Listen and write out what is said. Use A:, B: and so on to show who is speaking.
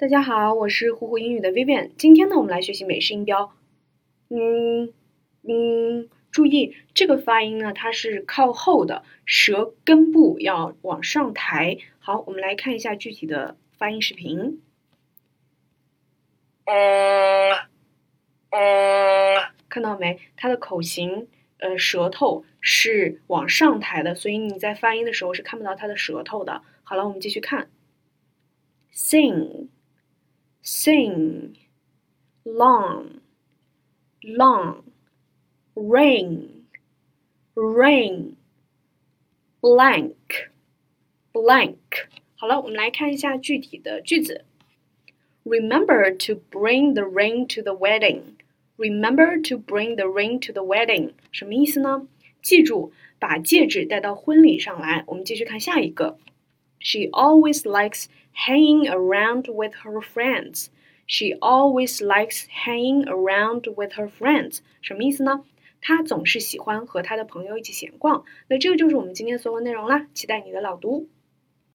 A: 大家好，我是虎虎英语的 Vivian。今天呢，我们来学习美式音标。嗯嗯，注意这个发音呢，它是靠后的，舌根部要往上抬。好，我们来看一下具体的发音视频。嗯嗯，看到没？它的口型，呃，舌头是往上抬的，所以你在发音的时候是看不到它的舌头的。好了，我们继续看，sing。sing, long, long, rain, rain, blank, blank。好了，我们来看一下具体的句子。Remember to bring the ring to the wedding. Remember to bring the ring to the wedding. 什么意思呢？记住把戒指带到婚礼上来。我们继续看下一个。 She always likes hanging around with her friends. She always likes hanging around with her friends. 什么意思呢？她总是喜欢和她的朋友一起闲逛。那这个就是我们今天所有内容啦，期待你的朗读。